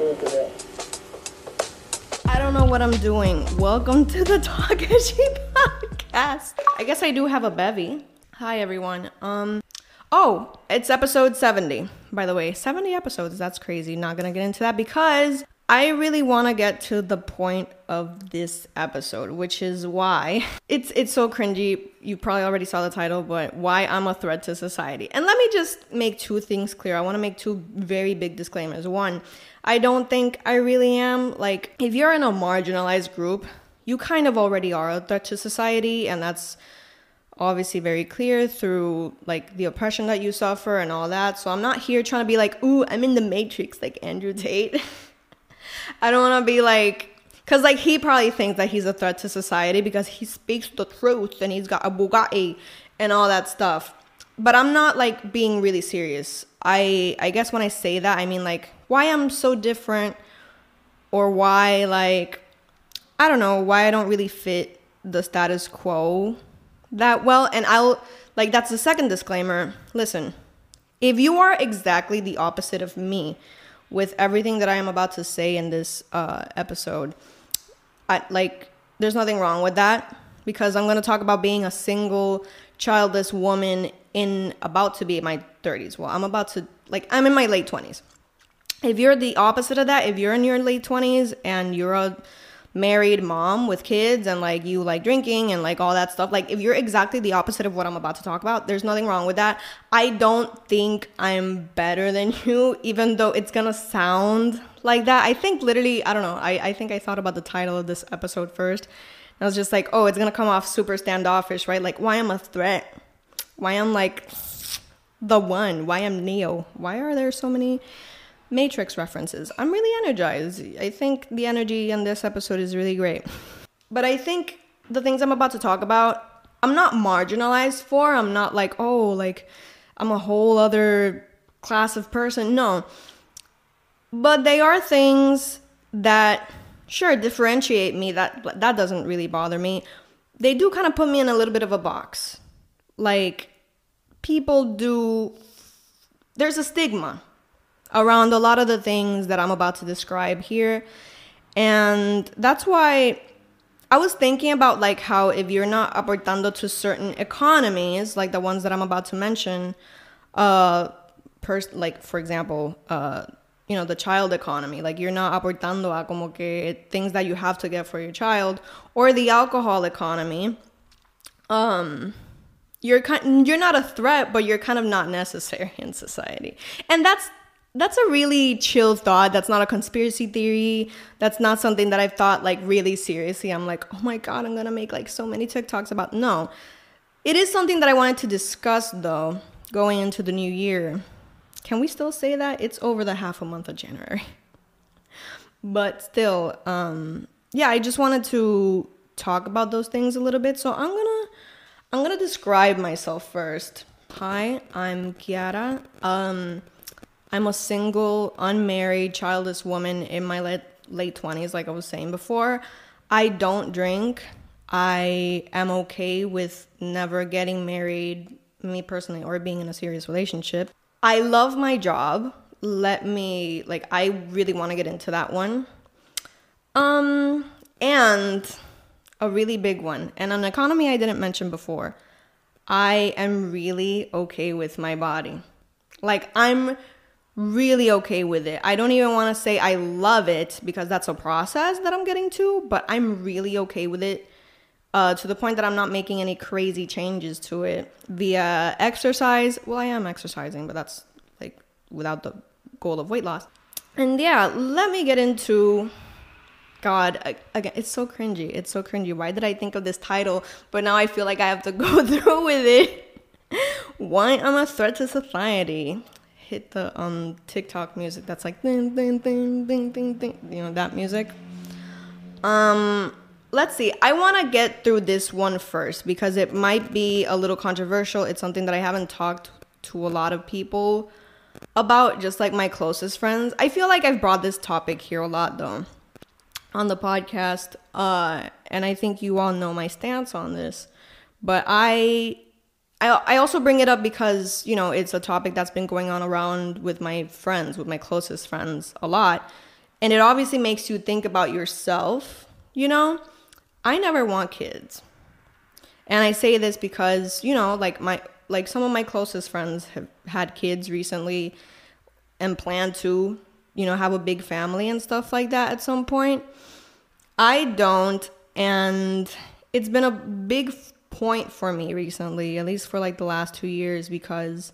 I don't know what I'm doing. Welcome to the Takashi podcast. I guess I do have a bevy. Hi everyone. Um oh, it's episode 70. By the way, 70 episodes. That's crazy. Not going to get into that because I really want to get to the point of this episode, which is why it's it's so cringy. You probably already saw the title, but why I'm a threat to society. And let me just make two things clear. I want to make two very big disclaimers. One, I don't think I really am. Like if you're in a marginalized group, you kind of already are a threat to society and that's obviously very clear through like the oppression that you suffer and all that. So I'm not here trying to be like, "Ooh, I'm in the matrix like Andrew Tate." I don't want to be like, because like he probably thinks that he's a threat to society because he speaks the truth and he's got a Bugatti and all that stuff. But I'm not like being really serious. I I guess when I say that, I mean like why I'm so different or why like I don't know why I don't really fit the status quo that well. And I'll like that's the second disclaimer. Listen, if you are exactly the opposite of me with everything that I am about to say in this uh, episode, I, like, there's nothing wrong with that because I'm going to talk about being a single, childless woman in about to be in my 30s. Well, I'm about to, like, I'm in my late 20s. If you're the opposite of that, if you're in your late 20s and you're a married mom with kids and like you like drinking and like all that stuff like if you're exactly the opposite of what i'm about to talk about there's nothing wrong with that. I don't think i'm better than you even though it's gonna sound like that. I think literally i don't know i, I think i thought about the title of this episode first and i was just like oh it's gonna come off super standoffish right? Like why i'm a threat? Why i'm like the one? Why i'm neo? Why are there so many Matrix references. I'm really energized. I think the energy in this episode is really great. But I think the things I'm about to talk about, I'm not marginalized for. I'm not like, oh, like I'm a whole other class of person. No. But they are things that sure differentiate me that that doesn't really bother me. They do kind of put me in a little bit of a box. Like people do there's a stigma around a lot of the things that I'm about to describe here. And that's why I was thinking about like how if you're not aportando to certain economies, like the ones that I'm about to mention, uh, pers- like for example, uh, you know, the child economy, like you're not aportando a como que things that you have to get for your child, or the alcohol economy, um, you're kind, you're not a threat, but you're kind of not necessary in society, and that's that's a really chill thought. That's not a conspiracy theory. That's not something that I've thought like really seriously. I'm like, oh my God, I'm gonna make like so many TikToks about. No. It is something that I wanted to discuss though, going into the new year. Can we still say that? It's over the half a month of January. but still, um, yeah, I just wanted to talk about those things a little bit. So I'm gonna I'm gonna describe myself first. Hi, I'm Kiara. Um I'm a single, unmarried, childless woman in my late late 20s like I was saying before. I don't drink. I am okay with never getting married, me personally, or being in a serious relationship. I love my job. Let me like I really want to get into that one. Um and a really big one and an economy I didn't mention before. I am really okay with my body. Like I'm really okay with it. I don't even want to say I love it because that's a process that I'm getting to, but I'm really okay with it uh, to the point that I'm not making any crazy changes to it via exercise. Well, I am exercising, but that's like without the goal of weight loss. And yeah, let me get into. God, again, it's so cringy. It's so cringy. Why did I think of this title? But now I feel like I have to go through with it. Why I'm a threat to society hit the um TikTok music that's like ding ding ding ding ding ding you know that music. Um let's see. I want to get through this one first because it might be a little controversial. It's something that I haven't talked to a lot of people about just like my closest friends. I feel like I've brought this topic here a lot though on the podcast uh and I think you all know my stance on this. But I I, I also bring it up because, you know, it's a topic that's been going on around with my friends, with my closest friends a lot. And it obviously makes you think about yourself, you know? I never want kids. And I say this because, you know, like my like some of my closest friends have had kids recently and plan to, you know, have a big family and stuff like that at some point. I don't and it's been a big point for me recently, at least for like the last 2 years because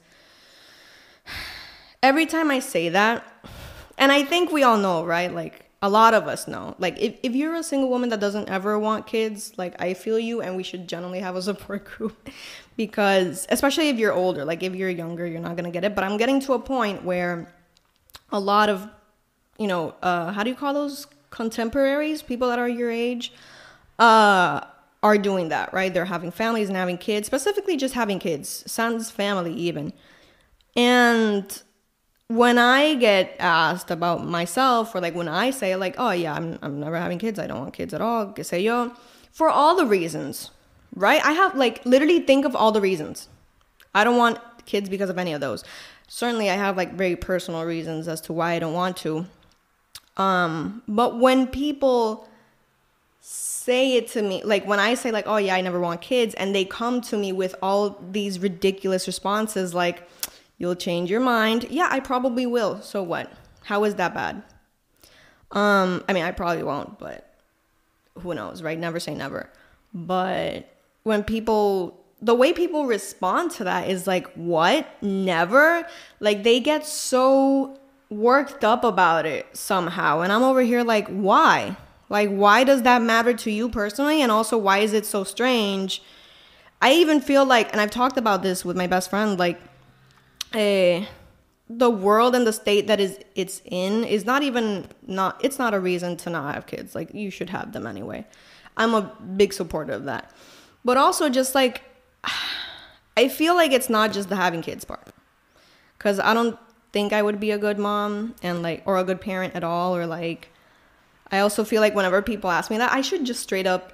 every time I say that, and I think we all know, right? Like a lot of us know. Like if, if you're a single woman that doesn't ever want kids, like I feel you and we should generally have a support group because especially if you're older, like if you're younger, you're not to get it, but I'm getting to a point where a lot of you know, uh how do you call those contemporaries, people that are your age, uh are doing that, right? They're having families and having kids, specifically just having kids, sons family even. And when I get asked about myself, or like when I say like, oh yeah, I'm I'm never having kids, I don't want kids at all, que sé yo, for all the reasons, right? I have like literally think of all the reasons. I don't want kids because of any of those. Certainly, I have like very personal reasons as to why I don't want to. Um, but when people say it to me, like when I say like, oh yeah, I never want kids, and they come to me with all these ridiculous responses like You'll change your mind. Yeah, I probably will. So what? How is that bad? Um, I mean, I probably won't, but who knows, right? Never say never. But when people the way people respond to that is like, "What? Never?" Like they get so worked up about it somehow. And I'm over here like, "Why?" Like why does that matter to you personally? And also why is it so strange? I even feel like and I've talked about this with my best friend like uh, the world and the state that is it's in is not even not it's not a reason to not have kids like you should have them anyway i'm a big supporter of that but also just like i feel like it's not just the having kids part because i don't think i would be a good mom and like or a good parent at all or like i also feel like whenever people ask me that i should just straight up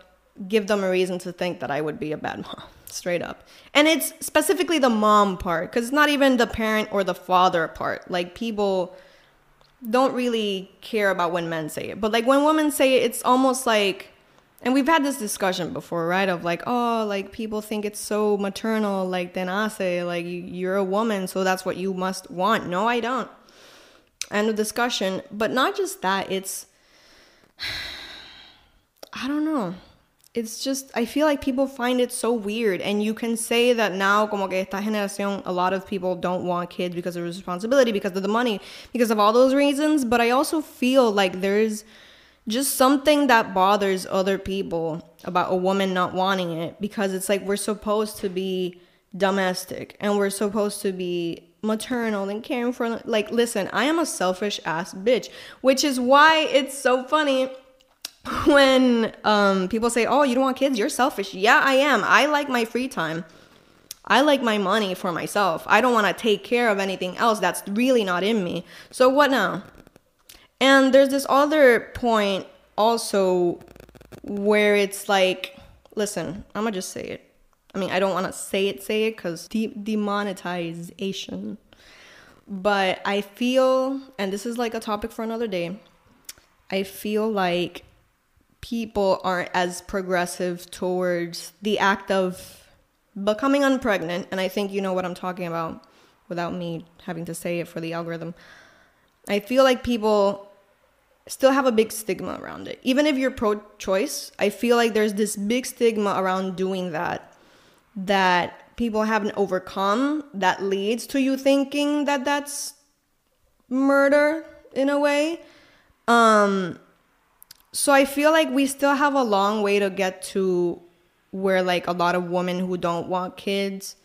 give them a reason to think that i would be a bad mom straight up. And it's specifically the mom part because it's not even the parent or the father part. Like people don't really care about when men say it. But like when women say it, it's almost like and we've had this discussion before, right? Of like, oh, like people think it's so maternal, like then I say, like you're a woman, so that's what you must want. No, I don't. End of discussion. But not just that, it's I don't know. It's just I feel like people find it so weird and you can say that now como que esta generación a lot of people don't want kids because of responsibility because of the money because of all those reasons but I also feel like there's just something that bothers other people about a woman not wanting it because it's like we're supposed to be domestic and we're supposed to be maternal and caring for like listen I am a selfish ass bitch which is why it's so funny when um, people say, "Oh, you don't want kids? You're selfish." Yeah, I am. I like my free time. I like my money for myself. I don't want to take care of anything else that's really not in me. So what now? And there's this other point also where it's like, listen, I'm gonna just say it. I mean, I don't want to say it, say it, because de- demonetization. But I feel, and this is like a topic for another day, I feel like people aren't as progressive towards the act of becoming unpregnant. And I think you know what I'm talking about without me having to say it for the algorithm. I feel like people still have a big stigma around it. Even if you're pro choice, I feel like there's this big stigma around doing that that people haven't overcome that leads to you thinking that that's murder in a way. Um so I feel like we still have a long way to get to where like a lot of women who don't want kids.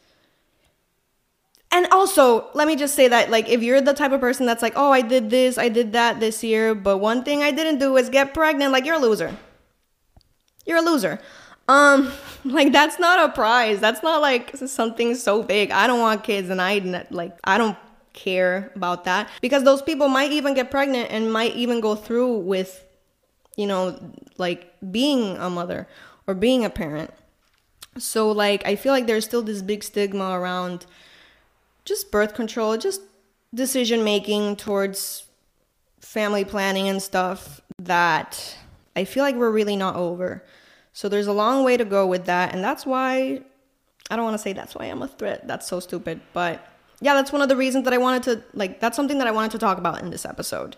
And also let me just say that like if you're the type of person that's like oh i did this i did that this year but one thing i didn't do is get pregnant like you're a loser. You're a loser um like that's not a prize that's not like something so big i don't want kids and i like i don't care about that because those people might even get pregnant and might even go through with you know, like being a mother or being a parent. So, like, I feel like there's still this big stigma around just birth control, just decision making towards family planning and stuff that I feel like we're really not over. So there's a long way to go with that. And that's why I don't want to say that's why I'm a threat. That's so stupid. But yeah, that's one of the reasons that I wanted to, like, that's something that I wanted to talk about in this episode.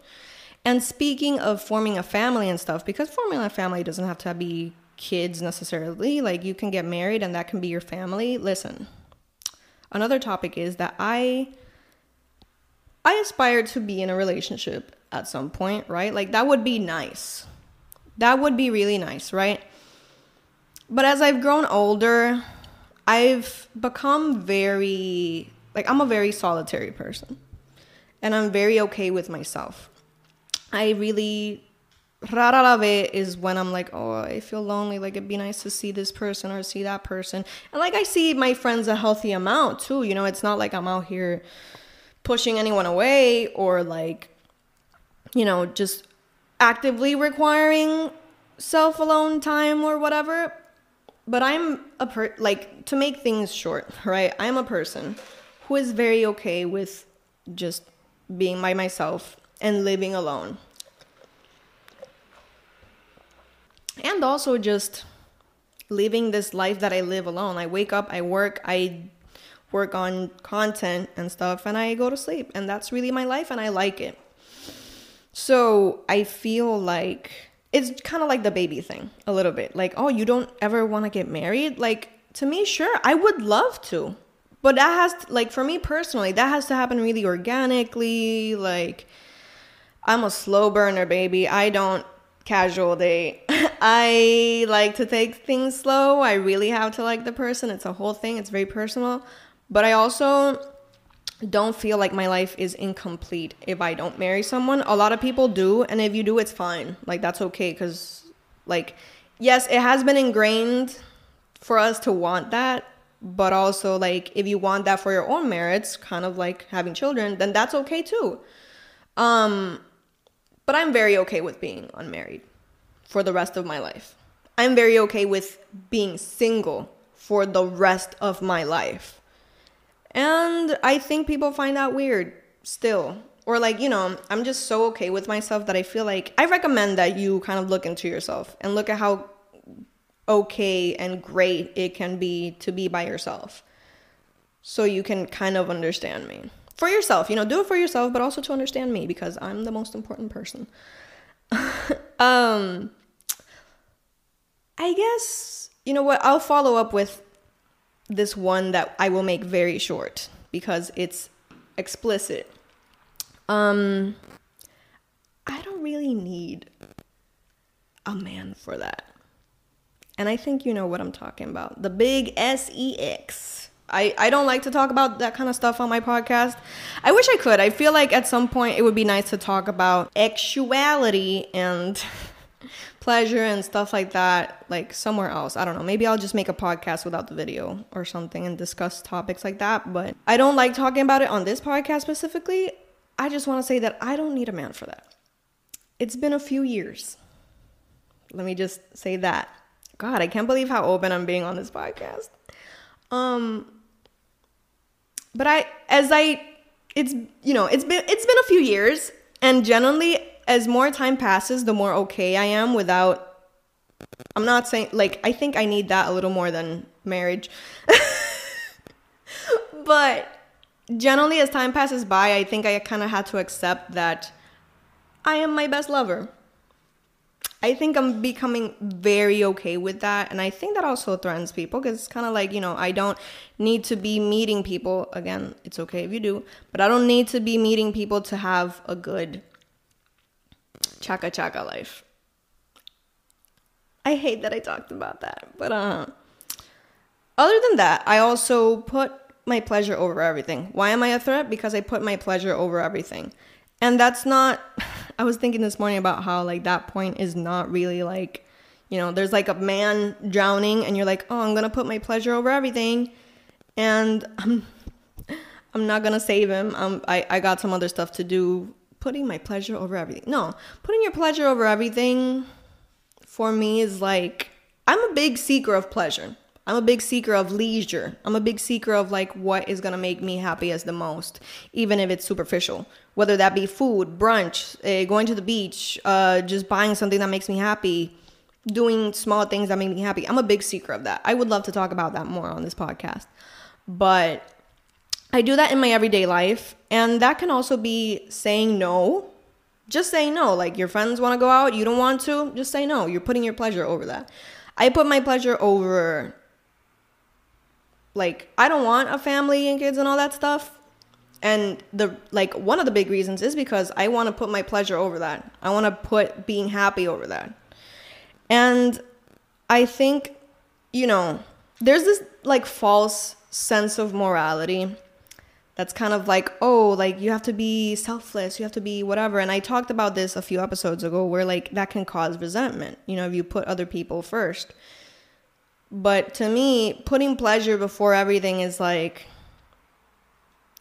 And speaking of forming a family and stuff, because forming a family doesn't have to be kids necessarily, like, you can get married and that can be your family. Listen, another topic is that I. I aspire to be in a relationship at some point, right? Like that would be nice. That would be really nice, right? But as I've grown older, I've become very like I'm a very solitary person. And I'm very okay with myself. I really rara la vez is when I'm like, oh, I feel lonely. Like it'd be nice to see this person or see that person. And like I see my friends a healthy amount too. You know, it's not like I'm out here pushing anyone away or like, you know, just actively requiring self alone time or whatever. But I'm a per like to make things short, right? I'm a person who is very okay with just being by myself and living alone. And also just living this life that I live alone. I wake up, I work, I work on content and stuff, and I go to sleep. And that's really my life, and I like it. So I feel like it's kind of like the baby thing a little bit. Like, oh, you don't ever want to get married? Like, to me, sure, I would love to. But that has, to, like, for me personally, that has to happen really organically. Like, I'm a slow burner, baby. I don't casual date. I like to take things slow. I really have to like the person. It's a whole thing, it's very personal. But I also don't feel like my life is incomplete if I don't marry someone. A lot of people do, and if you do, it's fine. Like, that's okay because, like, yes, it has been ingrained for us to want that, but also, like, if you want that for your own merits, kind of like having children, then that's okay too. Um, but I'm very okay with being unmarried for the rest of my life. I'm very okay with being single for the rest of my life. And I think people find that weird still. Or like, you know, I'm just so okay with myself that I feel like I recommend that you kind of look into yourself and look at how okay and great it can be to be by yourself. So you can kind of understand me. For yourself, you know, do it for yourself, but also to understand me because I'm the most important person. um I guess you know what? I'll follow up with this one that I will make very short because it's explicit. Um, I don't really need a man for that. And I think you know what I'm talking about. The big SEX. I, I don't like to talk about that kind of stuff on my podcast. I wish I could. I feel like at some point it would be nice to talk about actuality and pleasure and stuff like that like somewhere else. I don't know. Maybe I'll just make a podcast without the video or something and discuss topics like that, but I don't like talking about it on this podcast specifically. I just want to say that I don't need a man for that. It's been a few years. Let me just say that. God, I can't believe how open I'm being on this podcast. Um but I as I it's you know, it's been it's been a few years and generally as more time passes, the more okay I am without. I'm not saying, like, I think I need that a little more than marriage. but generally, as time passes by, I think I kind of had to accept that I am my best lover. I think I'm becoming very okay with that. And I think that also threatens people because it's kind of like, you know, I don't need to be meeting people. Again, it's okay if you do, but I don't need to be meeting people to have a good chaka chaka life. I hate that I talked about that, but uh other than that, I also put my pleasure over everything. Why am I a threat? Because I put my pleasure over everything. And that's not I was thinking this morning about how like that point is not really like you know, there's like a man drowning and you're like, "Oh, I'm going to put my pleasure over everything." And I'm I'm not going to save him. Um I I got some other stuff to do putting my pleasure over everything. No, putting your pleasure over everything for me is like I'm a big seeker of pleasure. I'm a big seeker of leisure. I'm a big seeker of like what is gonna make me happiest the most, even if it's superficial. Whether that be food, brunch, uh, going to the beach, uh, just buying something that makes me happy, doing small things that make me happy. I'm a big seeker of that. I would love to talk about that more on this podcast. But I do that in my everyday life. And that can also be saying no. Just say no. Like your friends want to go out, you don't want to, just say no. You're putting your pleasure over that. I put my pleasure over, like, I don't want a family and kids and all that stuff. And the like one of the big reasons is because I want to put my pleasure over that. I want to put being happy over that. And I think, you know, there's this like false sense of morality that's kind of like, oh, like you have to be selfless, you have to be whatever. And I talked about this a few episodes ago where like that can cause resentment, you know, if you put other people first. But to me, putting pleasure before everything is like,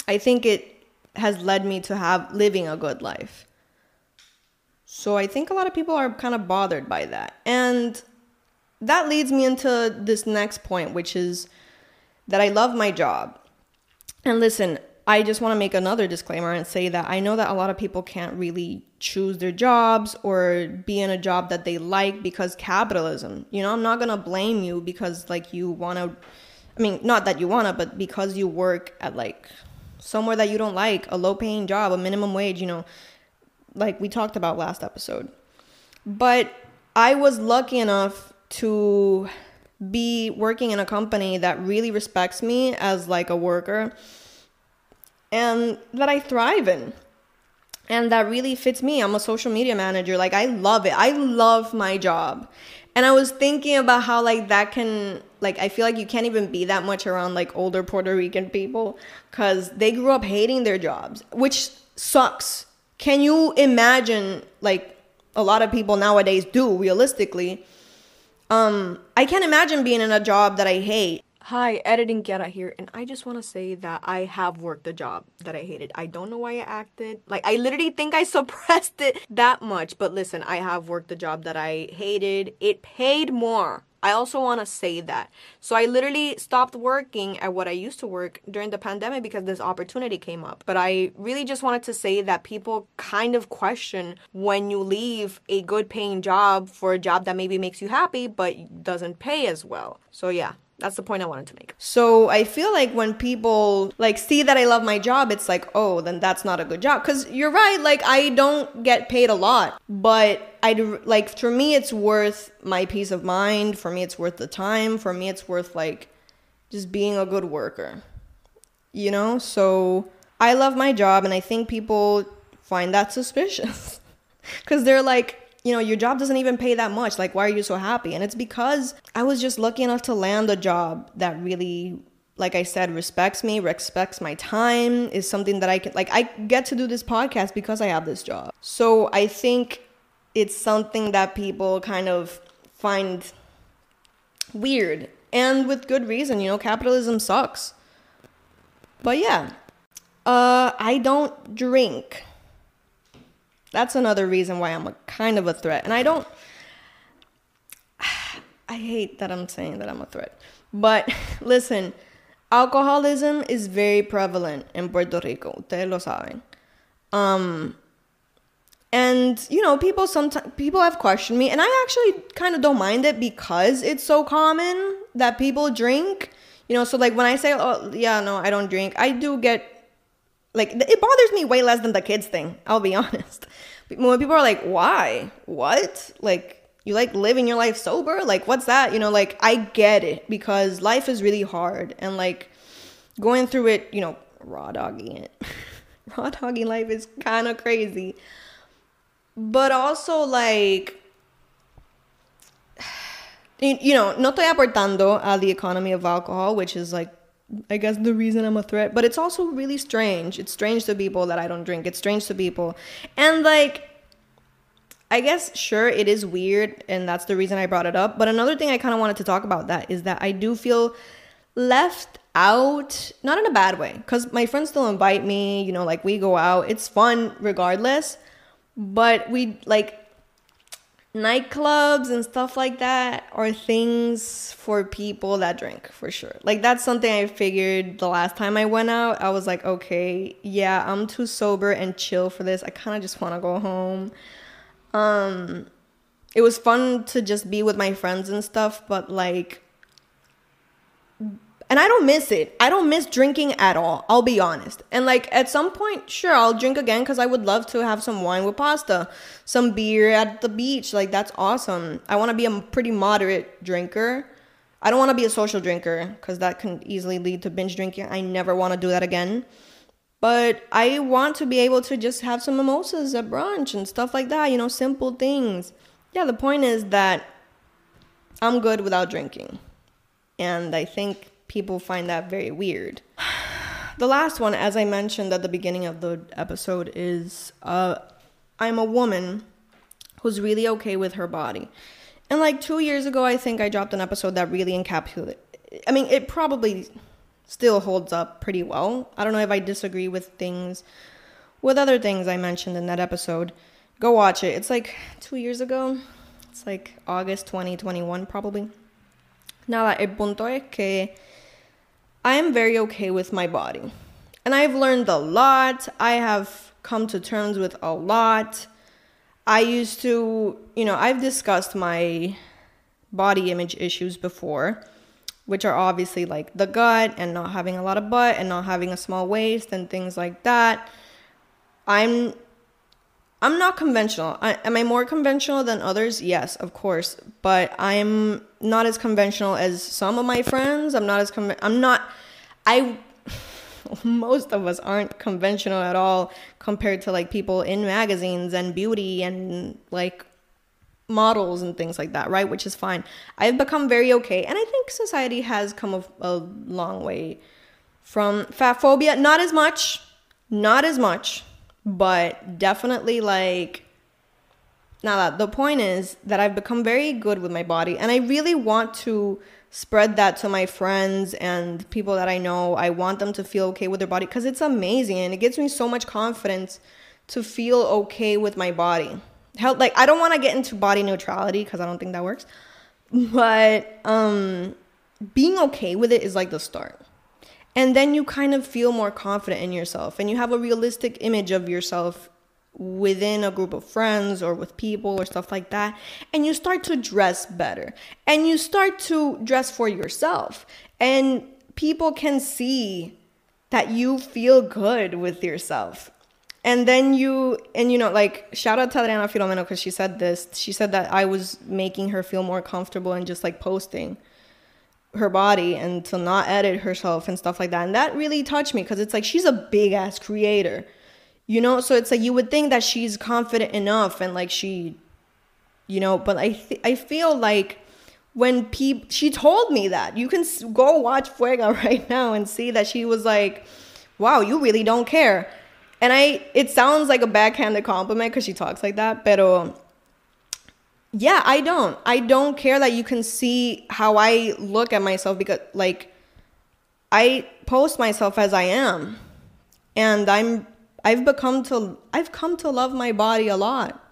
I think it has led me to have living a good life. So I think a lot of people are kind of bothered by that. And that leads me into this next point, which is that I love my job. And listen, I just want to make another disclaimer and say that I know that a lot of people can't really choose their jobs or be in a job that they like because capitalism. You know, I'm not going to blame you because like you want to I mean, not that you want to, but because you work at like somewhere that you don't like, a low paying job, a minimum wage, you know, like we talked about last episode. But I was lucky enough to be working in a company that really respects me as like a worker and that I thrive in and that really fits me. I'm a social media manager. Like I love it. I love my job. And I was thinking about how like that can like I feel like you can't even be that much around like older Puerto Rican people cuz they grew up hating their jobs, which sucks. Can you imagine like a lot of people nowadays do realistically? Um, I can't imagine being in a job that I hate. Hi, editing Kiara here, and I just want to say that I have worked a job that I hated. I don't know why I acted like I literally think I suppressed it that much, but listen, I have worked a job that I hated. It paid more I also want to say that. So I literally stopped working at what I used to work during the pandemic because this opportunity came up. But I really just wanted to say that people kind of question when you leave a good paying job for a job that maybe makes you happy but doesn't pay as well. So yeah, that's the point I wanted to make. So I feel like when people like see that I love my job, it's like, oh, then that's not a good job. Cause you're right, like I don't get paid a lot, but I like for me, it's worth my peace of mind. For me, it's worth the time. For me, it's worth like just being a good worker, you know. So I love my job, and I think people find that suspicious because they're like you know, your job doesn't even pay that much. Like, why are you so happy? And it's because I was just lucky enough to land a job that really, like I said, respects me, respects my time, is something that I can, like, I get to do this podcast because I have this job. So I think it's something that people kind of find weird and with good reason. You know, capitalism sucks. But yeah, uh, I don't drink. That's another reason why I'm a kind of a threat. And I don't I hate that I'm saying that I'm a threat. But listen, alcoholism is very prevalent in Puerto Rico. Ustedes lo saben. Um and you know, people sometimes people have questioned me and I actually kind of don't mind it because it's so common that people drink. You know, so like when I say, "Oh, yeah, no, I don't drink." I do get like it bothers me way less than the kids thing. I'll be honest. When people are like, "Why? What? Like you like living your life sober? Like what's that?" You know, like I get it because life is really hard and like going through it, you know, raw dogging it. raw dogging life is kind of crazy. But also like you know, no estoy aportando a the economy of alcohol, which is like I guess the reason I'm a threat. But it's also really strange. It's strange to people that I don't drink. It's strange to people. And like I guess sure it is weird and that's the reason I brought it up. But another thing I kind of wanted to talk about that is that I do feel left out, not in a bad way, cuz my friends still invite me, you know, like we go out. It's fun regardless. But we like nightclubs and stuff like that are things for people that drink for sure. Like that's something I figured the last time I went out. I was like, okay, yeah, I'm too sober and chill for this. I kind of just want to go home. Um it was fun to just be with my friends and stuff, but like and I don't miss it. I don't miss drinking at all. I'll be honest. And like at some point, sure, I'll drink again because I would love to have some wine with pasta, some beer at the beach. Like that's awesome. I want to be a pretty moderate drinker. I don't want to be a social drinker because that can easily lead to binge drinking. I never want to do that again. But I want to be able to just have some mimosas at brunch and stuff like that, you know, simple things. Yeah, the point is that I'm good without drinking. And I think people find that very weird. The last one, as I mentioned at the beginning of the episode, is uh, I'm a woman who's really okay with her body. And like two years ago, I think I dropped an episode that really encapsulated. I mean, it probably still holds up pretty well. I don't know if I disagree with things, with other things I mentioned in that episode. Go watch it. It's like two years ago. It's like August 2021, probably. Nada, el punto es que I am very okay with my body. And I've learned a lot. I have come to terms with a lot. I used to, you know, I've discussed my body image issues before, which are obviously like the gut and not having a lot of butt and not having a small waist and things like that. I'm I'm not conventional. I, am I more conventional than others? Yes, of course. But I'm not as conventional as some of my friends. I'm not as con- I'm not. I. Most of us aren't conventional at all compared to like people in magazines and beauty and like models and things like that, right? Which is fine. I've become very okay, and I think society has come a, a long way from fat phobia. Not as much. Not as much but definitely like now that the point is that I've become very good with my body and I really want to spread that to my friends and people that I know. I want them to feel okay with their body because it's amazing and it gives me so much confidence to feel okay with my body. How like I don't want to get into body neutrality because I don't think that works. But um being okay with it is like the start. And then you kind of feel more confident in yourself and you have a realistic image of yourself within a group of friends or with people or stuff like that. And you start to dress better and you start to dress for yourself. And people can see that you feel good with yourself. And then you, and you know, like, shout out to Adriana Filomeno because she said this. She said that I was making her feel more comfortable and just like posting her body and to not edit herself and stuff like that. And that really touched me because it's like she's a big ass creator. You know, so it's like you would think that she's confident enough and like she you know, but I th- I feel like when people she told me that. You can go watch Fuega right now and see that she was like, "Wow, you really don't care." And I it sounds like a backhanded compliment cuz she talks like that, pero yeah, I don't. I don't care that you can see how I look at myself because like I post myself as I am. And I'm I've become to I've come to love my body a lot.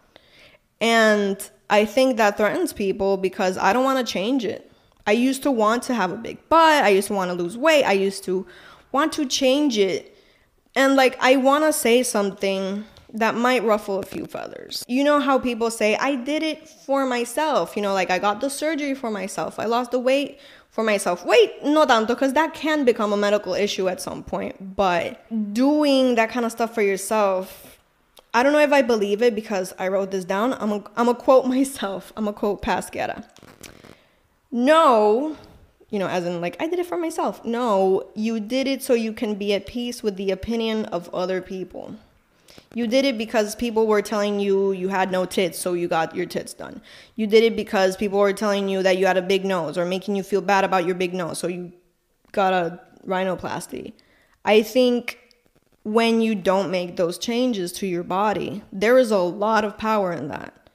And I think that threatens people because I don't want to change it. I used to want to have a big butt. I used to want to lose weight. I used to want to change it. And like I want to say something that might ruffle a few feathers. You know how people say, I did it for myself. You know, like I got the surgery for myself. I lost the weight for myself. Wait, no tanto, because that can become a medical issue at some point. But doing that kind of stuff for yourself, I don't know if I believe it because I wrote this down. I'm a, I'm a quote myself. I'm a quote Pasquera. No, you know, as in like, I did it for myself. No, you did it so you can be at peace with the opinion of other people. You did it because people were telling you you had no tits, so you got your tits done. You did it because people were telling you that you had a big nose or making you feel bad about your big nose, so you got a rhinoplasty. I think when you don't make those changes to your body, there is a lot of power in that.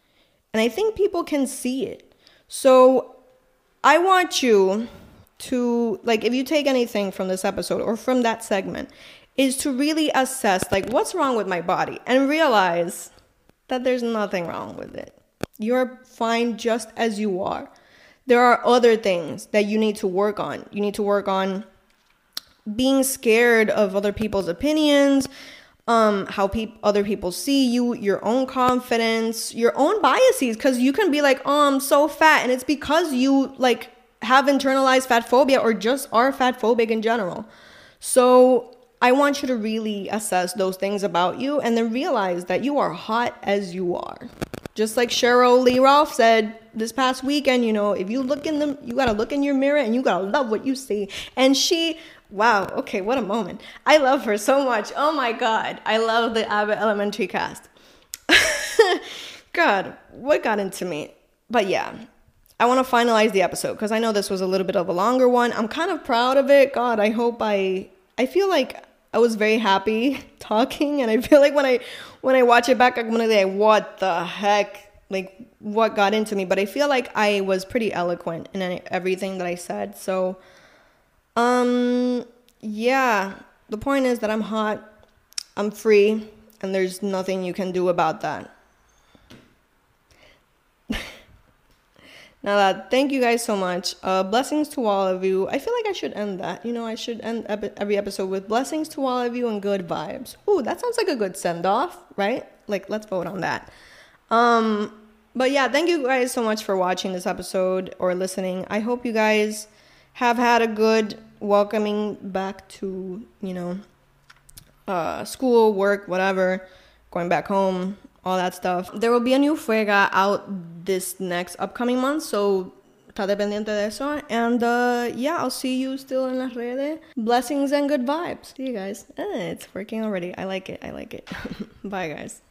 And I think people can see it. So I want you to, like, if you take anything from this episode or from that segment, is to really assess like what's wrong with my body and realize that there's nothing wrong with it. You're fine just as you are. There are other things that you need to work on. You need to work on being scared of other people's opinions, um how pe- other people see you, your own confidence, your own biases cuz you can be like, "Oh, I'm so fat." And it's because you like have internalized fat phobia or just are fat phobic in general. So, I want you to really assess those things about you and then realize that you are hot as you are. Just like Sheryl Lee Ralph said this past weekend, you know, if you look in the, you gotta look in your mirror and you gotta love what you see. And she, wow, okay, what a moment. I love her so much. Oh my God. I love the Abbott Elementary cast. God, what got into me? But yeah, I want to finalize the episode because I know this was a little bit of a longer one. I'm kind of proud of it. God, I hope I I feel like I was very happy talking and I feel like when I when I watch it back I'm gonna like what the heck? Like what got into me? But I feel like I was pretty eloquent in everything that I said. So um yeah. The point is that I'm hot I'm free and there's nothing you can do about that Now that, thank you guys so much. Uh, blessings to all of you. I feel like I should end that. You know, I should end every episode with blessings to all of you and good vibes. Ooh, that sounds like a good send off, right? Like, let's vote on that. Um, but yeah, thank you guys so much for watching this episode or listening. I hope you guys have had a good welcoming back to, you know, uh, school, work, whatever, going back home, all that stuff. There will be a new Fuega out this next upcoming month, so está dependiente de eso. And uh, yeah, I'll see you still in las redes. Blessings and good vibes. See you guys. Eh, it's working already. I like it. I like it. Bye, guys.